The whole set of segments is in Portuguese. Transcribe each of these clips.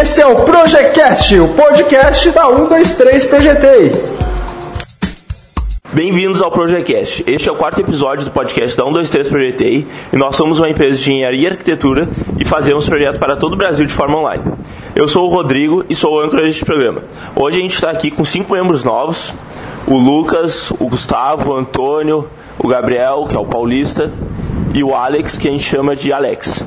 esse é o Projecast, o podcast da 123 Projetei. Bem-vindos ao Projecast. Este é o quarto episódio do podcast da 123 Projetei e nós somos uma empresa de engenharia e arquitetura e fazemos projetos para todo o Brasil de forma online. Eu sou o Rodrigo e sou o âncora deste programa. Hoje a gente está aqui com cinco membros novos: o Lucas, o Gustavo, o Antônio, o Gabriel, que é o paulista, e o Alex, que a gente chama de Alex.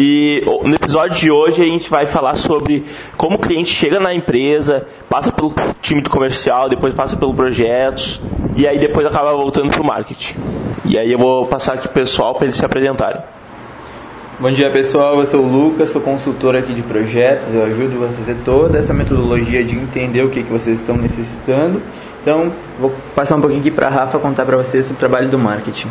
E no episódio de hoje a gente vai falar sobre como o cliente chega na empresa, passa pelo time de comercial, depois passa pelo projetos e aí depois acaba voltando para o marketing. E aí eu vou passar aqui pro pessoal para eles se apresentarem. Bom dia pessoal, eu sou o Lucas, sou consultor aqui de projetos, eu ajudo a fazer toda essa metodologia de entender o que, que vocês estão necessitando. Então, vou passar um pouquinho aqui para a Rafa contar para vocês o trabalho do marketing.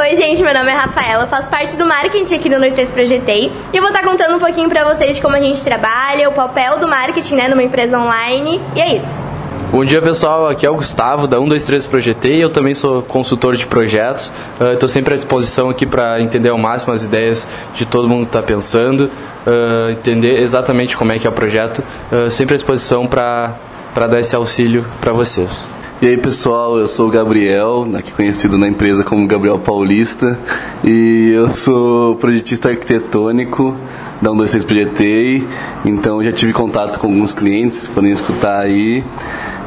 Oi, gente, meu nome é Rafaela, faço parte do marketing aqui no 93 Projetei e eu vou estar contando um pouquinho pra vocês de como a gente trabalha, o papel do marketing né, numa empresa online e é isso. Bom dia pessoal, aqui é o Gustavo da 123 Projetei, eu também sou consultor de projetos, estou uh, sempre à disposição aqui para entender ao máximo as ideias de todo mundo que está pensando, uh, entender exatamente como é que é o projeto, uh, sempre à disposição para dar esse auxílio para vocês. E aí pessoal, eu sou o Gabriel, aqui conhecido na empresa como Gabriel Paulista, e eu sou projetista arquitetônico da 126 Projetei, então já tive contato com alguns clientes, podem escutar aí.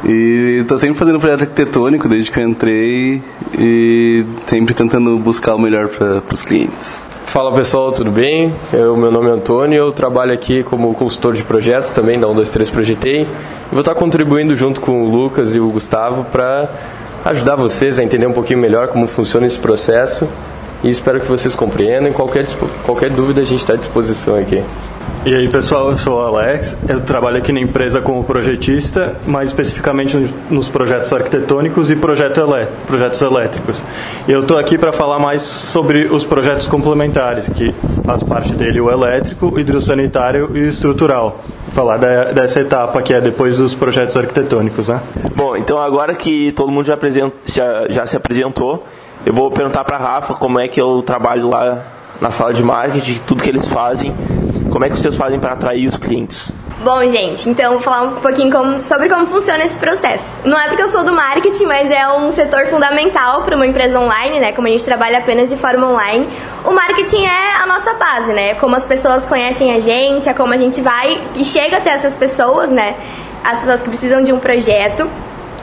E estou sempre fazendo projeto arquitetônico desde que eu entrei e sempre tentando buscar o melhor para os clientes. Fala pessoal, tudo bem? Eu, meu nome é Antônio, eu trabalho aqui como consultor de projetos também da 123 Projetei e vou estar contribuindo junto com o Lucas e o Gustavo para ajudar vocês a entender um pouquinho melhor como funciona esse processo e espero que vocês compreendam. Qualquer, qualquer dúvida a gente está à disposição aqui. E aí pessoal, eu sou o Alex, eu trabalho aqui na empresa como projetista, mais especificamente nos projetos arquitetônicos e projeto projetos elétricos. E eu estou aqui para falar mais sobre os projetos complementares, que faz parte dele o elétrico, o hidrossanitário e o estrutural. Falar da, dessa etapa que é depois dos projetos arquitetônicos. Né? Bom, então agora que todo mundo já, já, já se apresentou, eu vou perguntar para Rafa como é que eu trabalho lá na sala de marketing, tudo que eles fazem como é que vocês fazem para atrair os clientes? Bom, gente, então vou falar um pouquinho como, sobre como funciona esse processo. Não é porque eu sou do marketing, mas é um setor fundamental para uma empresa online, né? Como a gente trabalha apenas de forma online, o marketing é a nossa base, né? Como as pessoas conhecem a gente, é como a gente vai e chega até essas pessoas, né? As pessoas que precisam de um projeto.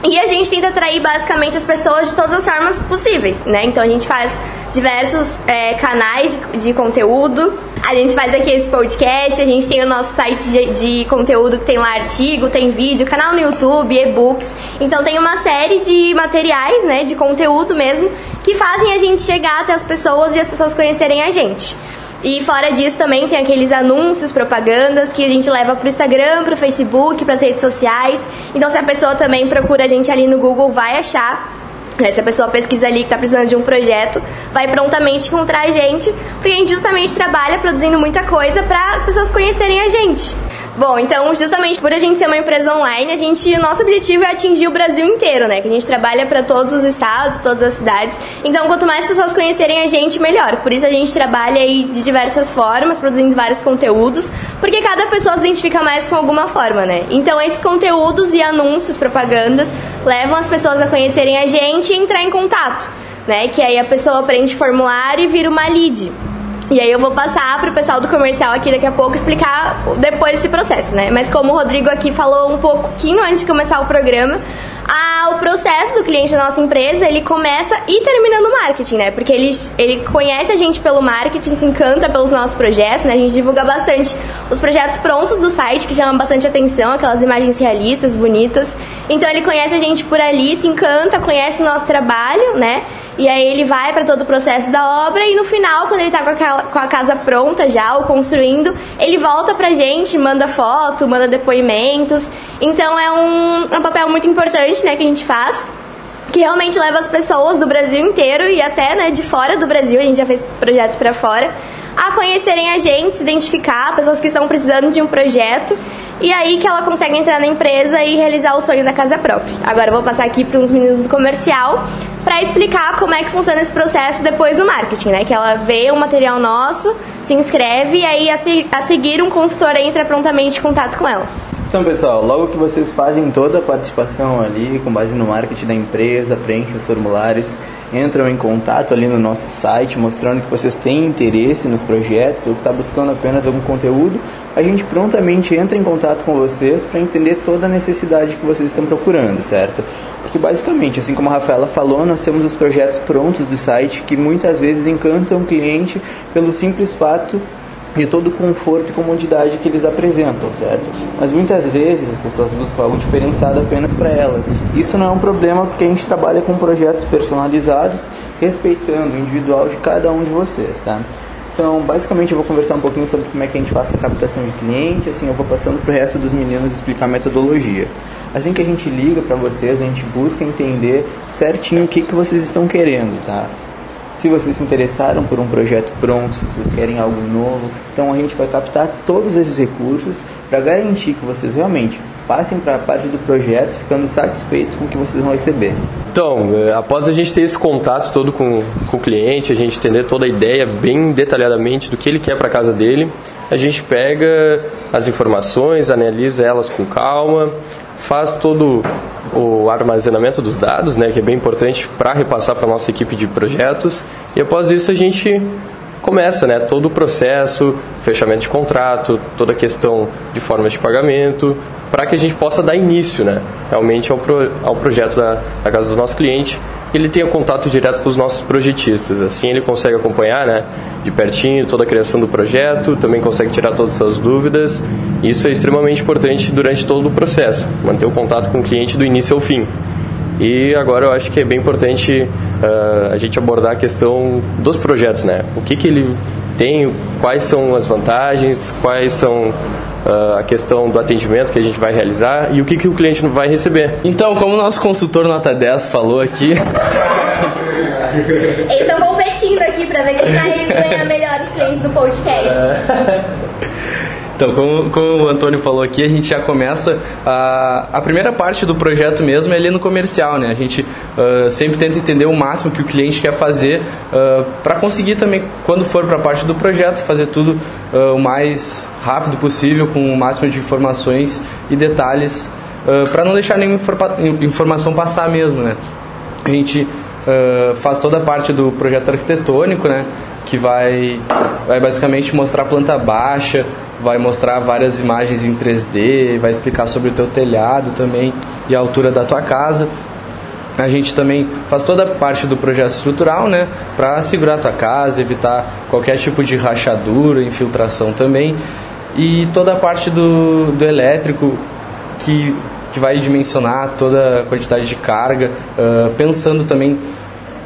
E a gente tenta atrair basicamente as pessoas de todas as formas possíveis, né? Então a gente faz diversos é, canais de, de, conteúdo. A gente faz aqui esse podcast, a gente tem o nosso site de, de conteúdo que tem lá artigo, tem vídeo, canal no YouTube, e-books. Então tem uma série de materiais, né, de conteúdo mesmo, que fazem a gente chegar até as pessoas e as pessoas conhecerem a gente. E fora disso também tem aqueles anúncios, propagandas que a gente leva pro Instagram, pro Facebook, pras redes sociais. Então se a pessoa também procura a gente ali no Google, vai achar. Né? Se a pessoa pesquisa ali que está precisando de um projeto, vai prontamente encontrar a gente, porque a gente justamente trabalha produzindo muita coisa para as pessoas conhecerem a gente. Bom, então, justamente por a gente ser uma empresa online, a gente, o nosso objetivo é atingir o Brasil inteiro, né? Que a gente trabalha para todos os estados, todas as cidades. Então, quanto mais pessoas conhecerem a gente, melhor. Por isso a gente trabalha aí de diversas formas, produzindo vários conteúdos, porque cada pessoa se identifica mais com alguma forma, né? Então, esses conteúdos e anúncios, propagandas, levam as pessoas a conhecerem a gente e entrar em contato, né? Que aí a pessoa preenche formulário e vira uma lead. E aí eu vou passar para o pessoal do comercial aqui daqui a pouco explicar depois esse processo, né? Mas como o Rodrigo aqui falou um pouquinho antes de começar o programa, a, o processo do cliente da nossa empresa, ele começa e termina no marketing, né? Porque ele, ele conhece a gente pelo marketing, se encanta pelos nossos projetos, né? A gente divulga bastante os projetos prontos do site, que chamam bastante atenção, aquelas imagens realistas, bonitas. Então ele conhece a gente por ali, se encanta, conhece o nosso trabalho, né? E aí ele vai para todo o processo da obra e no final, quando ele está com, com a, casa pronta já, ou construindo, ele volta pra gente, manda foto, manda depoimentos. Então é um, é um papel muito importante, né, que a gente faz que realmente leva as pessoas do Brasil inteiro e até né, de fora do Brasil, a gente já fez projeto para fora, a conhecerem a gente, se identificar, pessoas que estão precisando de um projeto, e aí que ela consegue entrar na empresa e realizar o sonho da casa própria. Agora eu vou passar aqui para uns meninos do comercial para explicar como é que funciona esse processo depois no marketing, né? Que ela vê um material nosso, se inscreve e aí a, se, a seguir um consultor entra prontamente em contato com ela. Então, pessoal, logo que vocês fazem toda a participação ali, com base no marketing da empresa, preenchem os formulários, entram em contato ali no nosso site, mostrando que vocês têm interesse nos projetos ou que está buscando apenas algum conteúdo, a gente prontamente entra em contato com vocês para entender toda a necessidade que vocês estão procurando, certo? Porque basicamente, assim como a Rafaela falou, nós temos os projetos prontos do site que muitas vezes encantam o cliente pelo simples fato de todo o conforto e comodidade que eles apresentam, certo? Mas muitas vezes as pessoas buscam algo diferenciado apenas para ela. Isso não é um problema porque a gente trabalha com projetos personalizados, respeitando o individual de cada um de vocês, tá? Então, basicamente, eu vou conversar um pouquinho sobre como é que a gente faz a captação de cliente, assim, eu vou passando para o resto dos meninos explicar a metodologia. Assim que a gente liga para vocês, a gente busca entender certinho o que, que vocês estão querendo, tá? Se vocês se interessaram por um projeto pronto, se vocês querem algo novo. Então a gente vai captar todos esses recursos para garantir que vocês realmente passem para a parte do projeto ficando satisfeitos com o que vocês vão receber. Então, eh, após a gente ter esse contato todo com, com o cliente, a gente entender toda a ideia bem detalhadamente do que ele quer para a casa dele, a gente pega as informações, analisa elas com calma, faz todo o armazenamento dos dados, né, que é bem importante para repassar para a nossa equipe de projetos. E após isso a gente começa né, todo o processo, fechamento de contrato, toda a questão de formas de pagamento, para que a gente possa dar início né, realmente ao, pro, ao projeto da, da casa do nosso cliente ele tenha contato direto com os nossos projetistas. Assim ele consegue acompanhar né, de pertinho toda a criação do projeto, também consegue tirar todas as suas dúvidas. Isso é extremamente importante durante todo o processo, manter o contato com o cliente do início ao fim. E agora eu acho que é bem importante uh, a gente abordar a questão dos projetos, né? O que, que ele tem, quais são as vantagens, quais são uh, a questão do atendimento que a gente vai realizar e o que, que o cliente vai receber. Então, como o nosso consultor nota 10 falou aqui. Eles estão competindo aqui para ver quem vai ganhar melhores clientes do podcast. Então, como, como, o Antônio falou aqui, a gente já começa a, a primeira parte do projeto mesmo é ali no comercial, né? A gente uh, sempre tenta entender o máximo que o cliente quer fazer uh, para conseguir também, quando for para a parte do projeto, fazer tudo uh, o mais rápido possível, com o máximo de informações e detalhes, para não deixar nenhuma informação passar mesmo, né? A gente faz toda a parte do projeto arquitetônico, né? Que vai, vai basicamente mostrar a planta baixa, vai mostrar várias imagens em 3D, vai explicar sobre o teu telhado também e a altura da tua casa. A gente também faz toda a parte do projeto estrutural, né, para segurar a tua casa, evitar qualquer tipo de rachadura, infiltração também. E toda a parte do, do elétrico que, que vai dimensionar toda a quantidade de carga, uh, pensando também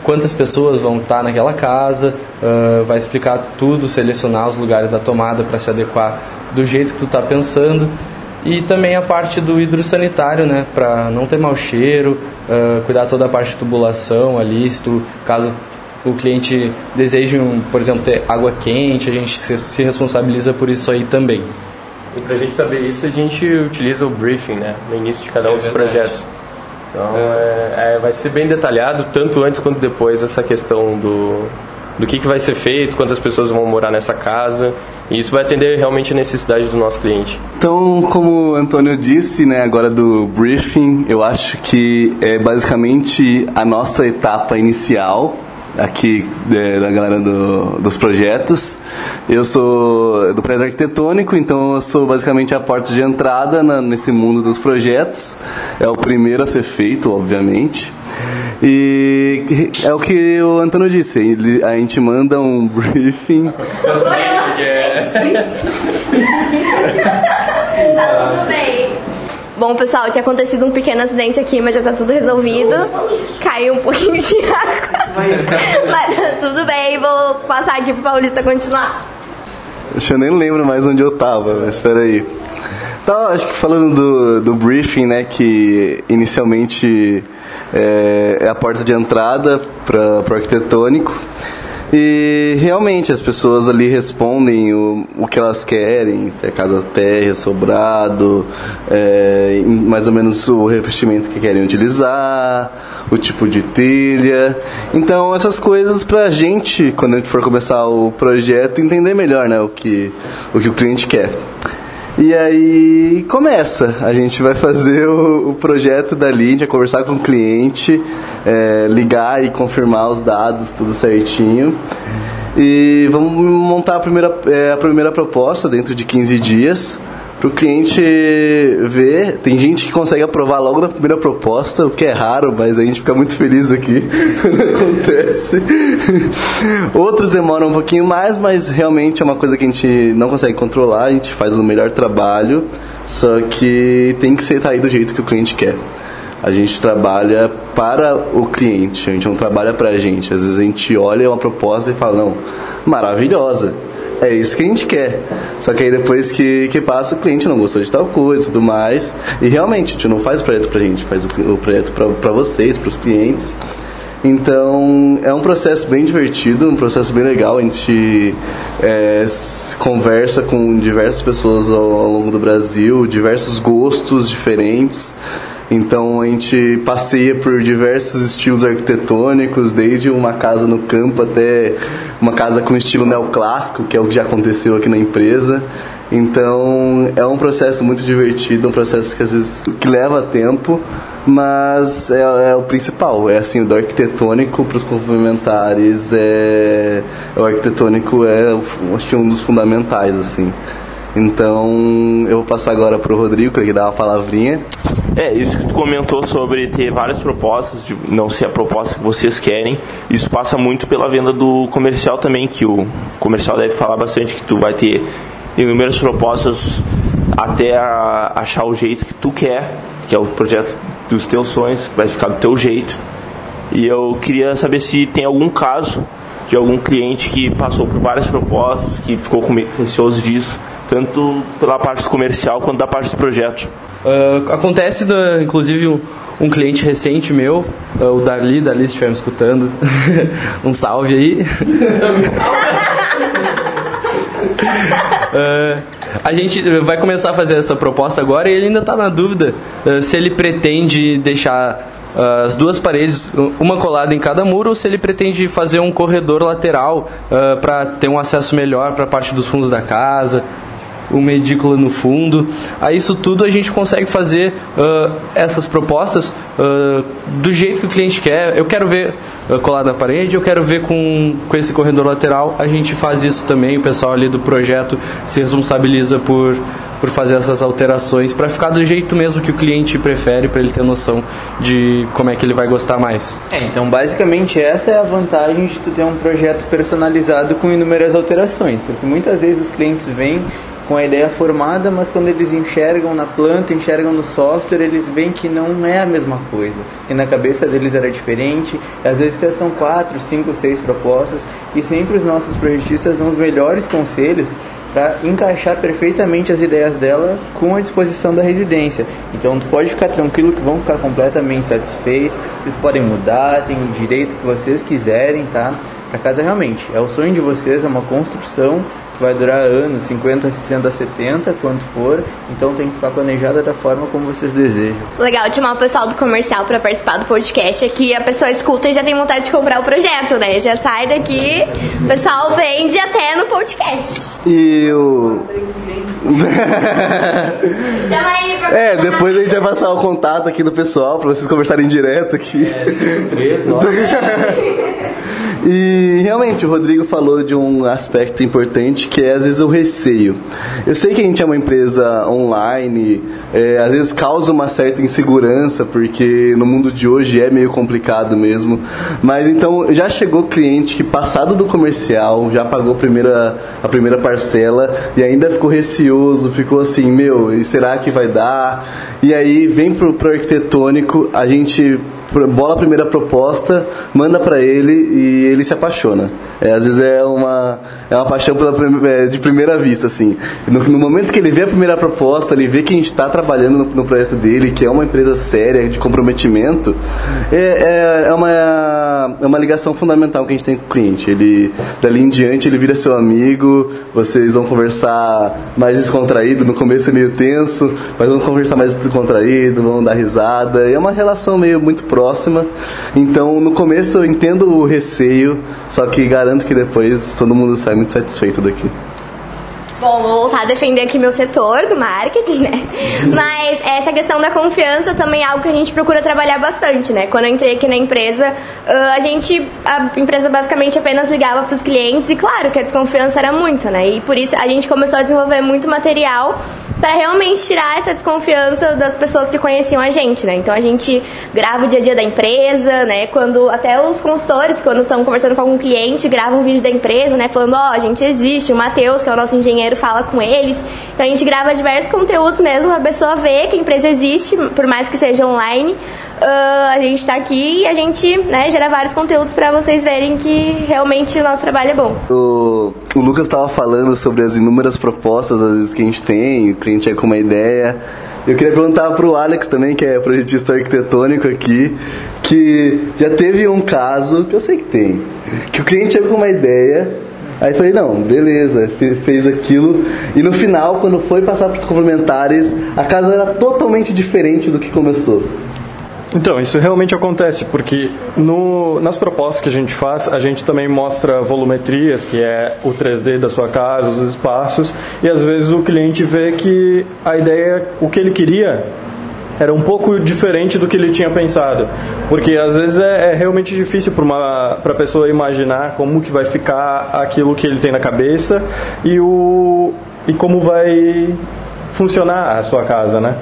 quantas pessoas vão estar naquela casa, uh, vai explicar tudo, selecionar os lugares da tomada para se adequar do jeito que tu está pensando e também a parte do hidrossanitário, né, para não ter mau cheiro, uh, cuidar toda a parte de tubulação ali, se tu, caso o cliente deseje, um, por exemplo, ter água quente, a gente se, se responsabiliza por isso aí também. E para a gente saber isso, a gente utiliza o briefing, né, no início de cada um é dos projetos. Então, é, é, vai ser bem detalhado, tanto antes quanto depois, essa questão do, do que, que vai ser feito, quantas pessoas vão morar nessa casa. E isso vai atender realmente a necessidade do nosso cliente. Então, como o Antônio disse, né, agora do briefing, eu acho que é basicamente a nossa etapa inicial aqui é, da galera do, dos projetos. Eu sou do prédio arquitetônico, então eu sou basicamente a porta de entrada na, nesse mundo dos projetos. É o primeiro a ser feito, obviamente. E é o que o Antônio disse, ele, a gente manda um briefing. tá tudo bem. Bom, pessoal, tinha acontecido um pequeno acidente aqui, mas já tá tudo resolvido. Caiu um pouquinho de água. mas tá tudo bem, vou passar aqui pro Paulista continuar. Eu nem lembro mais onde eu tava, mas espera aí. Então, acho que falando do, do briefing, né, que inicialmente é, é a porta de entrada para o arquitetônico. E realmente as pessoas ali respondem o, o que elas querem, se é casa térrea, sobrado, é, mais ou menos o revestimento que querem utilizar, o tipo de telha. Então essas coisas pra gente, quando a gente for começar o projeto, entender melhor né, o, que, o que o cliente quer. E aí começa, a gente vai fazer o, o projeto dali, a gente vai conversar com o cliente, é, ligar e confirmar os dados, tudo certinho. E vamos montar a primeira, é, a primeira proposta dentro de 15 dias o cliente ver. Tem gente que consegue aprovar logo na primeira proposta, o que é raro, mas a gente fica muito feliz aqui quando acontece. Outros demoram um pouquinho mais, mas realmente é uma coisa que a gente não consegue controlar, a gente faz o melhor trabalho, só que tem que ser sair do jeito que o cliente quer. A gente trabalha para o cliente, a gente não trabalha para a gente. Às vezes a gente olha uma proposta e fala, não, maravilhosa é isso que a gente quer. Só que aí depois que, que passa, o cliente não gostou de tal coisa e tudo mais. E realmente, a gente não faz o projeto pra gente, faz o, o projeto para vocês, para os clientes. Então é um processo bem divertido, um processo bem legal. A gente é, conversa com diversas pessoas ao, ao longo do Brasil, diversos gostos diferentes. Então a gente passeia por diversos estilos arquitetônicos, desde uma casa no campo até uma casa com estilo neoclássico, que é o que já aconteceu aqui na empresa. Então é um processo muito divertido, um processo que às vezes que leva tempo, mas é, é o principal. É assim, do arquitetônico para os complementares é o arquitetônico é acho que é um dos fundamentais assim. Então eu vou passar agora para o Rodrigo, que ele dá uma palavrinha. É, isso que tu comentou sobre ter várias propostas, de não ser a proposta que vocês querem, isso passa muito pela venda do comercial também, que o comercial deve falar bastante que tu vai ter inúmeras propostas até achar o jeito que tu quer, que é o projeto dos teus sonhos, vai ficar do teu jeito. E eu queria saber se tem algum caso de algum cliente que passou por várias propostas, que ficou receoso disso, tanto pela parte comercial quanto da parte do projeto. Uh, acontece, da, inclusive, um, um, cliente recente meu, uh, o Darli, Darli, se estiver me escutando, um salve aí. uh, a gente vai começar a fazer essa proposta agora e ele ainda está na dúvida se ele pretende deixar as duas paredes, uma colada em cada muro, ou se ele pretende fazer um corredor lateral uh, para ter um acesso melhor para a parte dos fundos da casa, uma edícula no fundo. A isso tudo a gente consegue fazer uh, essas propostas uh, do jeito que o cliente quer. Eu quero ver uh, colado na parede, eu quero ver com, com esse corredor lateral. A gente faz isso também, o pessoal ali do projeto se responsabiliza por por fazer essas alterações para ficar do jeito mesmo que o cliente prefere para ele ter noção de como é que ele vai gostar mais. É, então basicamente essa é a vantagem de tu ter um projeto personalizado com inúmeras alterações, porque muitas vezes os clientes vêm com a ideia formada, mas quando eles enxergam na planta, enxergam no software, eles veem que não é a mesma coisa, que na cabeça deles era diferente. Às vezes testam quatro, cinco, seis propostas e sempre os nossos projetistas dão os melhores conselhos para encaixar perfeitamente as ideias dela com a disposição da residência. Então pode ficar tranquilo que vão ficar completamente satisfeitos. Vocês podem mudar, tem o direito que vocês quiserem, tá? A casa realmente é o sonho de vocês, é uma construção que vai durar anos, 50, 60, 70, quanto for. Então tem que ficar planejada da forma como vocês desejam. Legal chamar o pessoal do comercial para participar do podcast aqui. A pessoa escuta e já tem vontade de comprar o projeto, né? Já sai daqui, o pessoal vende até no podcast. E o. Chama aí pra É, depois a gente vai passar o contato aqui do pessoal para vocês conversarem direto aqui. É, 53, 9. E realmente o Rodrigo falou de um aspecto importante que é às vezes o receio. Eu sei que a gente é uma empresa online, é, às vezes causa uma certa insegurança porque no mundo de hoje é meio complicado mesmo. Mas então já chegou cliente que passado do comercial já pagou a primeira, a primeira parcela e ainda ficou receoso, ficou assim, meu, e será que vai dar? E aí vem pro, pro arquitetônico, a gente bola a primeira proposta, manda para ele e ele se apaixona. É, às vezes é uma, é uma paixão pela, é, de primeira vista, assim. No, no, momento que ele vê a primeira proposta, ele vê que a gente está trabalhando no, no, projeto dele, que é uma empresa séria, de comprometimento, é, é, é, uma, é uma ligação fundamental que a gente tem com o cliente. Ele, dali em diante, ele vira seu amigo, vocês vão conversar mais descontraído, no começo é meio tenso, mas vão conversar mais descontraído, vão dar risada. É uma relação meio muito próxima. Então, no começo eu entendo o receio, só que garanto que depois todo mundo sai muito satisfeito daqui. Bom, vou voltar a defender aqui meu setor do marketing, né? Mas essa questão da confiança também é algo que a gente procura trabalhar bastante, né? Quando eu entrei aqui na empresa, a gente, a empresa basicamente apenas ligava para os clientes e claro que a desconfiança era muito, né? E por isso a gente começou a desenvolver muito material para realmente tirar essa desconfiança das pessoas que conheciam a gente, né? Então a gente grava o dia a dia da empresa, né? Quando até os consultores, quando estão conversando com algum cliente, gravam um vídeo da empresa, né? Falando, ó, oh, a gente existe, o Matheus, que é o nosso engenheiro, fala com eles. Então a gente grava diversos conteúdos mesmo, a pessoa vê que a empresa existe, por mais que seja online. Uh, a gente está aqui e a gente né, gera vários conteúdos para vocês verem que realmente o nosso trabalho é bom. O, o Lucas estava falando sobre as inúmeras propostas às vezes que a gente tem, o cliente é com uma ideia. Eu queria perguntar para o Alex também, que é projetista arquitetônico aqui, que já teve um caso, que eu sei que tem, que o cliente chegou com uma ideia, Aí falei, não, beleza, fez aquilo. E no final, quando foi passar para os complementares, a casa era totalmente diferente do que começou. Então, isso realmente acontece, porque no, nas propostas que a gente faz, a gente também mostra volumetrias, que é o 3D da sua casa, os espaços, e às vezes o cliente vê que a ideia, o que ele queria, era um pouco diferente do que ele tinha pensado. Porque às vezes é, é realmente difícil para a pessoa imaginar como que vai ficar aquilo que ele tem na cabeça e, o, e como vai funcionar a sua casa, né?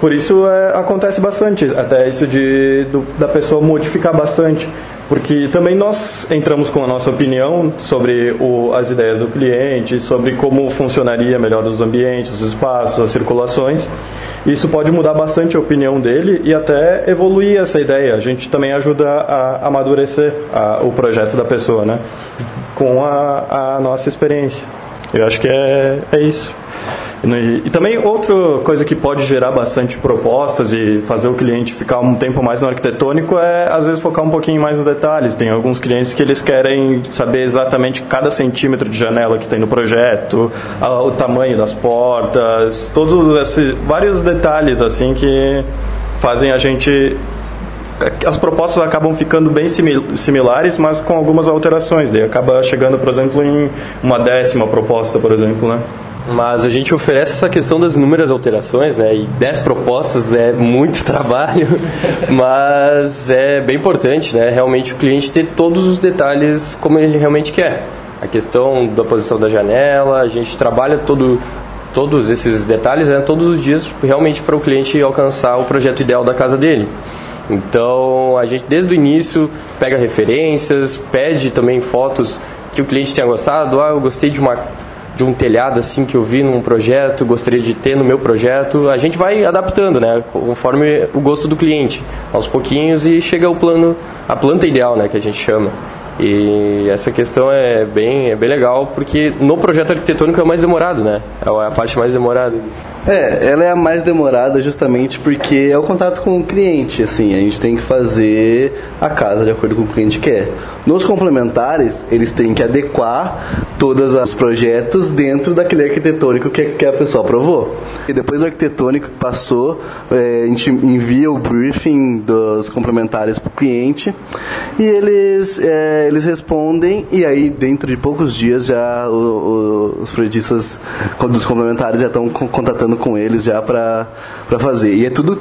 Por isso é, acontece bastante, até isso de do, da pessoa modificar bastante, porque também nós entramos com a nossa opinião sobre o, as ideias do cliente, sobre como funcionaria melhor os ambientes, os espaços, as circulações. Isso pode mudar bastante a opinião dele e até evoluir essa ideia. A gente também ajuda a amadurecer a, o projeto da pessoa, né? Com a, a nossa experiência. Eu acho que é, é isso. E, e, também outra coisa que pode gerar bastante propostas e fazer o cliente ficar um tempo mais no arquitetônico é às vezes focar um pouquinho mais nos detalhes. Tem alguns clientes que eles querem saber exatamente cada centímetro de janela que tem no projeto, o tamanho das portas, todos esses vários detalhes assim que fazem a gente as propostas acabam ficando bem similares, mas com algumas alterações. Daí acaba chegando, por exemplo, em uma décima proposta, por exemplo, né? Mas a gente oferece essa questão das inúmeras alterações, né? E 10 propostas é muito trabalho, mas é bem importante, né? Realmente o cliente ter todos os detalhes como ele realmente quer. A questão da posição da janela, a gente trabalha todo, todos esses detalhes né, todos os dias realmente para o cliente alcançar o projeto ideal da casa dele. Então a gente desde o início pega referências, pede também fotos que o cliente tenha gostado. Ah, eu gostei de uma de um telhado assim que eu vi num projeto, gostaria de ter no meu projeto. A gente vai adaptando, né, conforme o gosto do cliente, aos pouquinhos e chega ao plano, a planta ideal, né, que a gente chama. E essa questão é bem, é bem legal porque no projeto arquitetônico é mais demorado, né? É a parte mais demorada. É, ela é a mais demorada justamente porque é o contato com o cliente, assim, a gente tem que fazer a casa de acordo com o que cliente quer. Nos complementares, eles têm que adequar todos os projetos dentro daquele arquitetônico que, a pessoa aprovou. E depois do arquitetônico que passou, é, a gente envia o briefing dos complementares para o cliente e eles, é, eles respondem e aí dentro de poucos dias já o, o, os projetistas dos complementares já estão contatando conversando com eles já para fazer. E é tudo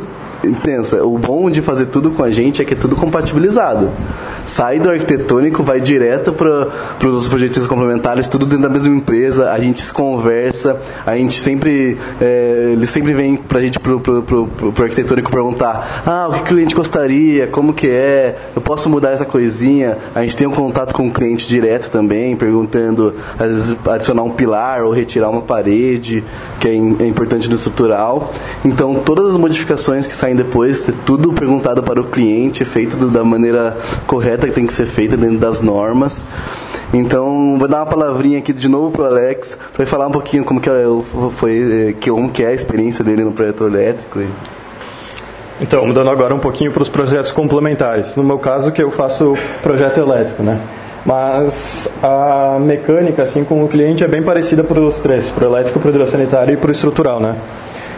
pensa, o bom de fazer tudo com a gente é que é tudo compatibilizado. Sai do arquitetônico, vai direto para os projetos complementares, tudo dentro da mesma empresa, a gente se conversa, a gente sempre, é, sempre vêm para a gente, para o arquitetônico perguntar, ah, o que o cliente gostaria, como que é, eu posso mudar essa coisinha, a gente tem um contato com o cliente direto também, perguntando, às vezes adicionar um pilar ou retirar uma parede, que é, é importante no estrutural. Então, todas as modificações que saem pensar em depois ter tudo perguntado para o cliente, feito da maneira correta que tem que ser feita dentro das normas. Então, vou dar uma palavrinha aqui de novo pro Alex, para falar um pouquinho como que é foi, que, como que é a experiência dele no projeto elétrico. Então, mudando agora um pouquinho para os projetos complementares. No meu caso, que eu faço projeto elétrico, né? Mas a mecânica, assim, com o cliente é bem parecida para os três, para o elétrico, para o hidrossanitário e para o estrutural, né?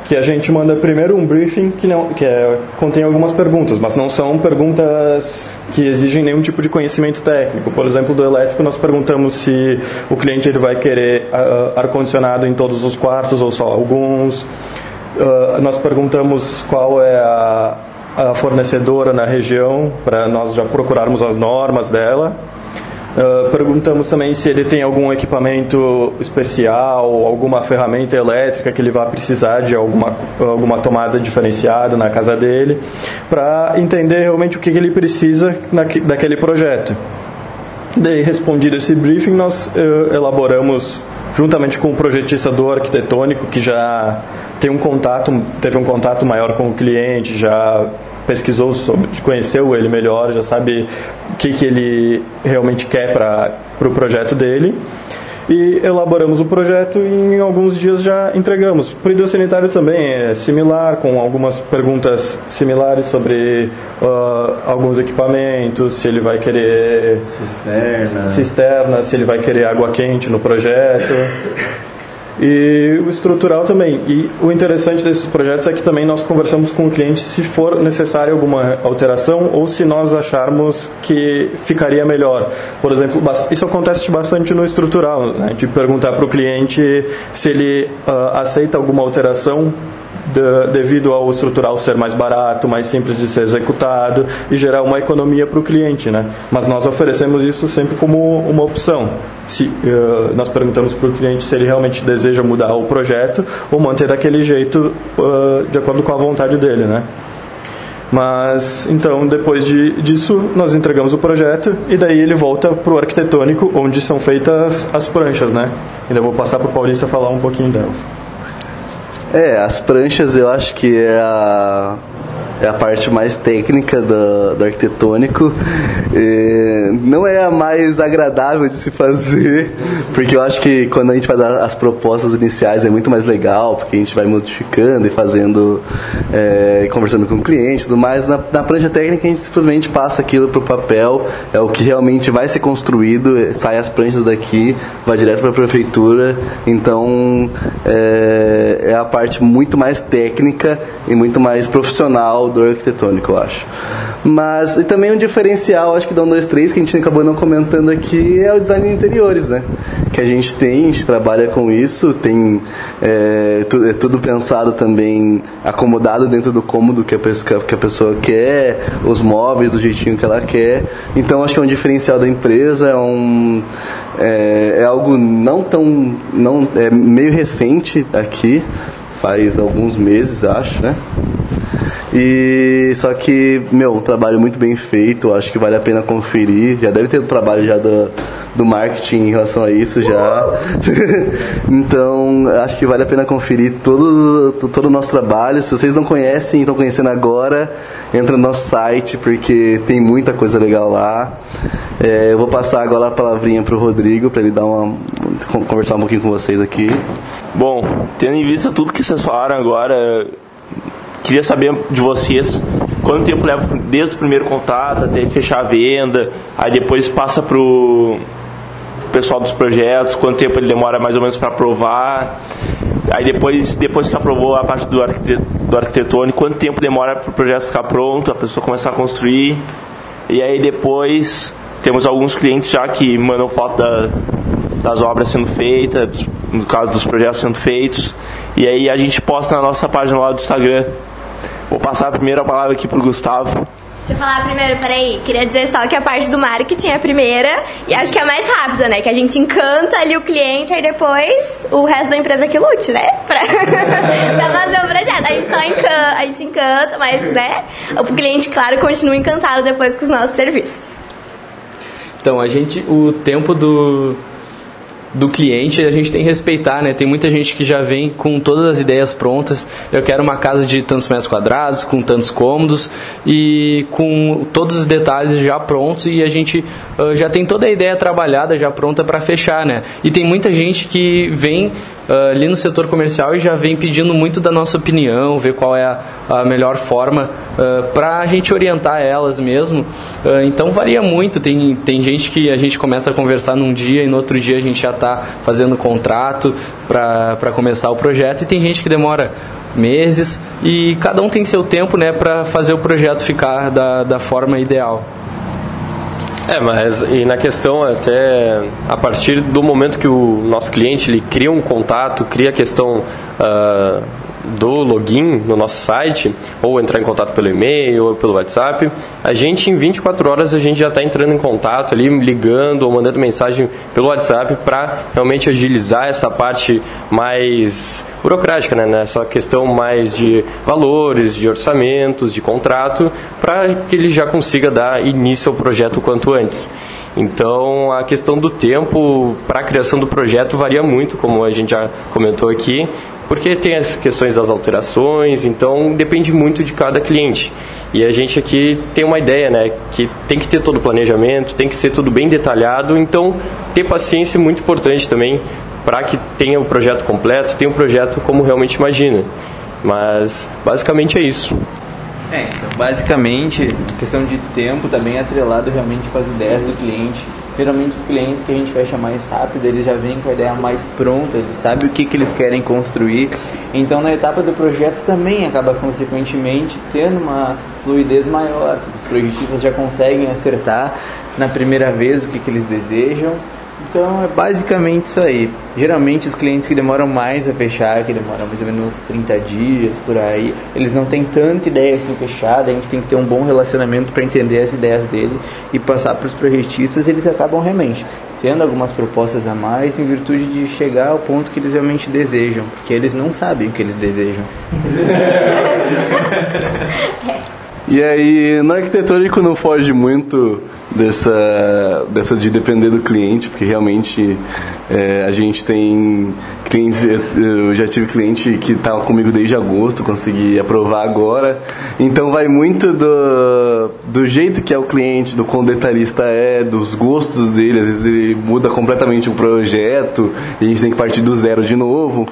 Que a gente manda primeiro um briefing que, não, que é, contém algumas perguntas, mas não são perguntas que exigem nenhum tipo de conhecimento técnico. Por exemplo, do elétrico, nós perguntamos se o cliente ele vai querer uh, ar-condicionado em todos os quartos ou só alguns. Uh, nós perguntamos qual é a, a fornecedora na região, para nós já procurarmos as normas dela. Uh, perguntamos também se ele tem algum equipamento especial, alguma ferramenta elétrica que ele vai precisar de alguma, alguma tomada diferenciada na casa dele, para entender realmente o que, que ele precisa na, daquele projeto. Daí, respondido esse briefing, nós uh, elaboramos, juntamente com o projetista do arquitetônico, que já tem um contato, teve um contato maior com o cliente, já pesquisou sobre, conheceu ele melhor, já sabe o que, que ele realmente quer para o pro projeto dele. E elaboramos o projeto e em alguns dias já entregamos. Para o hidrossanitário também é similar, com algumas perguntas similares sobre uh, alguns equipamentos, se ele vai querer cisterna. cisterna, se ele vai querer água quente no projeto. E o estrutural também. E o interessante desses projetos é que também nós conversamos com o cliente se for necessária alguma alteração ou se nós acharmos que ficaria melhor. Por exemplo, isso acontece bastante no estrutural, né? de perguntar para o cliente se ele uh, aceita alguma alteração de, devido ao estrutural ser mais barato, mais simples de ser executado e gerar uma economia para o cliente, né? Mas nós oferecemos isso sempre como uma opção. Se uh, nós perguntamos para o cliente se ele realmente deseja mudar o projeto ou manter daquele jeito uh, de acordo com a vontade dele, né? Mas então depois de, disso nós entregamos o projeto e daí ele volta para o arquitetônico onde são feitas as pranchas, né? Ainda vou passar para o Paulista falar um pouquinho delas. É, as pranchas eu acho que é a, é a parte mais técnica do, do arquitetônico. Não é a mais agradável de se fazer, porque eu acho que quando a gente vai dar as propostas iniciais é muito mais legal, porque a gente vai modificando e fazendo, é, conversando com o cliente e tudo mais. Na, na prancha técnica a gente simplesmente passa aquilo para o papel, é o que realmente vai ser construído, sai as pranchas daqui, vai direto para a prefeitura. Então é, é a parte muito mais técnica e muito mais profissional do arquitetônico, eu acho. Mas e também um diferencial, acho que da 1, 2, 3, que a gente acabou não comentando aqui, é o design de interiores, né? Que a gente tem, a gente trabalha com isso, tem é, tudo, é tudo pensado também, acomodado dentro do cômodo que a, pessoa, que a pessoa quer, os móveis do jeitinho que ela quer. Então acho que é um diferencial da empresa, é um é, é algo não tão não é meio recente aqui, faz alguns meses, acho, né? E só que, meu, um trabalho muito bem feito, acho que vale a pena conferir. Já deve ter um trabalho já do, do marketing em relação a isso já. então, acho que vale a pena conferir todo, todo o nosso trabalho. Se vocês não conhecem, estão conhecendo agora, entra no nosso site, porque tem muita coisa legal lá. É, eu vou passar agora a palavrinha para o Rodrigo, para ele dar uma, conversar um pouquinho com vocês aqui. Bom, tendo em vista tudo que vocês falaram agora, Queria saber de vocês quanto tempo leva desde o primeiro contato até fechar a venda, aí depois passa para o pessoal dos projetos, quanto tempo ele demora mais ou menos para aprovar, aí depois, depois que aprovou a parte do, do arquitetônico, quanto tempo demora para o projeto ficar pronto, a pessoa começar a construir, e aí depois temos alguns clientes já que mandam foto da, das obras sendo feitas, no caso dos projetos sendo feitos, e aí a gente posta na nossa página lá do Instagram Vou passar a primeira palavra aqui pro Gustavo. Deixa eu falar primeiro, peraí. Queria dizer só que a parte do marketing é a primeira e acho que é a mais rápida, né? Que a gente encanta ali o cliente, aí depois o resto da empresa que lute, né? Pra, pra fazer o projeto. A gente só encanta, a gente encanta, mas, né? O cliente, claro, continua encantado depois com os nossos serviços. Então, a gente, o tempo do, do cliente, a gente tem que respeitar, né? Tem muita gente que já vem com todas as ideias prontas. Eu quero uma casa de tantos metros quadrados, com tantos cômodos e com todos os detalhes já prontos e a gente uh, já tem toda a ideia trabalhada, já pronta para fechar, né? E tem muita gente que vem ali no setor comercial e já vem pedindo muito da nossa opinião, ver qual é a, a melhor forma uh, para a gente orientar elas mesmo. Uh, então varia muito. Tem, tem gente que a gente começa a conversar num dia e no outro dia a gente já está fazendo contrato para começar o projeto e tem gente que demora meses e cada um tem seu tempo né, para fazer o projeto ficar da, da forma ideal. É, mas e na questão até a partir do momento que o nosso cliente ele cria um contato, cria a questão uh, do login no nosso site, ou entrar em contato pelo e-mail ou pelo WhatsApp, a gente em 24 horas a gente já está entrando em contato ali, ligando ou mandando mensagem pelo WhatsApp para realmente agilizar essa parte mais burocrática, né? Nessa questão mais de valores, de orçamentos, de contrato, para que ele já consiga dar início ao projeto o quanto antes. Então, a questão do tempo para a criação do projeto varia muito, como a gente já comentou aqui, porque tem as questões das alterações, então depende muito de cada cliente. E a gente aqui tem uma ideia, né, que tem que ter todo o planejamento, tem que ser tudo bem detalhado, então ter paciência é muito importante também para que tenha o projeto completo, tenha o projeto como realmente imagina. Mas basicamente é isso. É, então basicamente questão de tempo também é atrelado realmente com as ideias do cliente geralmente os clientes que a gente fecha mais rápido, eles já vêm com a ideia mais pronta, eles sabem o que, que eles querem construir. Então na etapa do projeto também acaba consequentemente tendo uma fluidez maior, os projetistas já conseguem acertar na primeira vez o que, que eles desejam então é basicamente isso aí. Geralmente os clientes que demoram mais a fechar, que demoram mais ou menos 30 dias por aí, eles não têm tanta ideia assim fechada, a gente tem que ter um bom relacionamento para entender as ideias dele e passar para os projetistas, eles acabam realmente tendo algumas propostas a mais em virtude de chegar ao ponto que eles realmente desejam, porque eles não sabem o que eles desejam. E aí, no arquitetônico não foge muito dessa, dessa de depender do cliente, porque realmente é, a gente tem clientes, eu já tive cliente que estava comigo desde agosto, consegui aprovar agora. Então vai muito do, do jeito que é o cliente, do quão detalhista é, dos gostos dele, às vezes ele muda completamente o projeto e a gente tem que partir do zero de novo.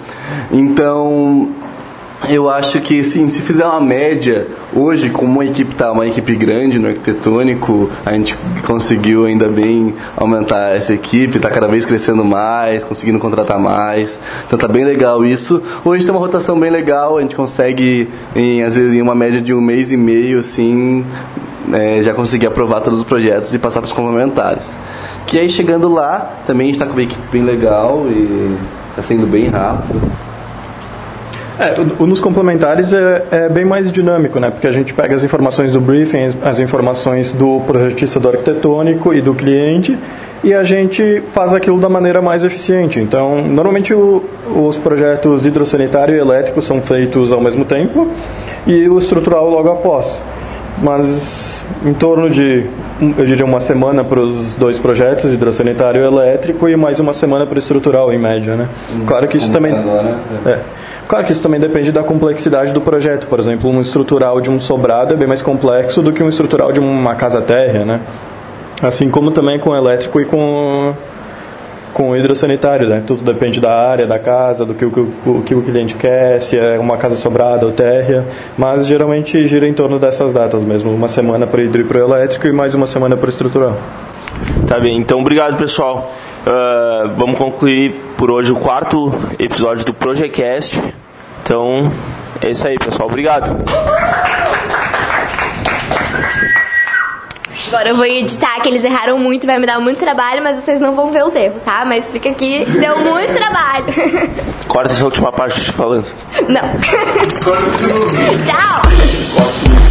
Então eu acho que sim, se fizer uma média, hoje, como a equipe está uma equipe grande no arquitetônico, a gente conseguiu ainda bem aumentar essa equipe, está cada vez crescendo mais, conseguindo contratar mais. Então tá bem legal isso. Hoje tem uma rotação bem legal, a gente consegue, em, às vezes, em uma média de um mês e meio, assim, é, já conseguir aprovar todos os projetos e passar para os complementares. Que aí chegando lá, também está com uma equipe bem legal e está sendo bem rápido. É, o, o nos complementares é, é, bem mais dinâmico, né? Porque a gente pega as informações do briefing, as informações do projetista do arquitetônico e do cliente e a gente faz aquilo da maneira mais eficiente. Então, normalmente o, os projetos hidrossanitário e elétrico são feitos ao mesmo tempo e o estrutural logo após. Mas em torno de, eu diria, uma semana para os dois projetos, hidrossanitário e elétrico, e mais uma semana para o estrutural, em média, né? Claro que isso também... Agora, é. Claro que isso também depende da complexidade do projeto. Por exemplo, um estrutural de um sobrado é bem mais complexo do que um estrutural de uma casa térrea, né? Assim como também com elétrico e com com hidrossanitário, né? Tudo depende da área da casa, do que o, o, que o cliente quer, se é uma casa sobrada ou térrea, mas geralmente gira em torno dessas datas mesmo, uma semana para hidro e para elétrico e mais uma semana para estrutural. Tá bem, então obrigado pessoal. Uh, vamos concluir por hoje o quarto episódio do Projectcast. Então, é isso aí, pessoal. Obrigado. Agora eu vou editar que eles erraram muito, vai me dar muito trabalho, mas vocês não vão ver os erros, tá? Mas fica aqui, deu muito trabalho. Corta essa última parte falando. Não. Tchau.